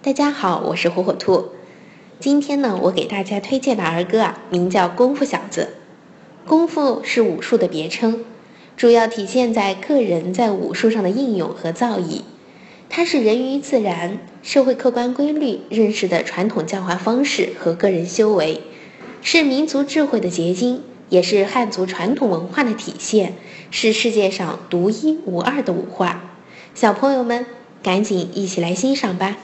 大家好，我是火火兔。今天呢，我给大家推荐的儿歌啊，名叫《功夫小子》。功夫是武术的别称，主要体现在个人在武术上的应用和造诣。它是人与自然、社会客观规律认识的传统教化方式和个人修为，是民族智慧的结晶，也是汉族传统文化的体现，是世界上独一无二的武化。小朋友们，赶紧一起来欣赏吧！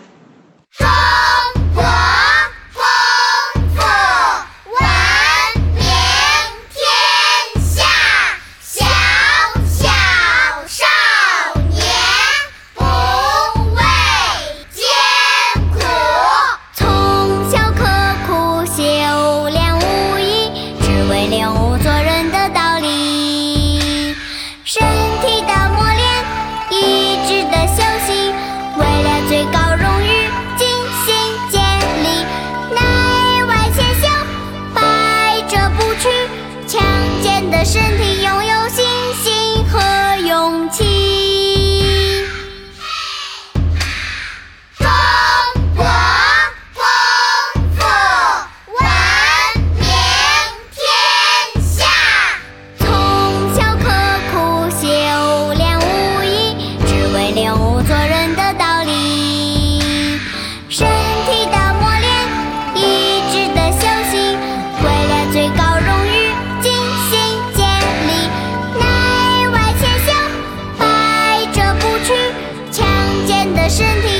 最高荣誉尽心竭力内外兼修百折不屈强健的身体拥有幸身体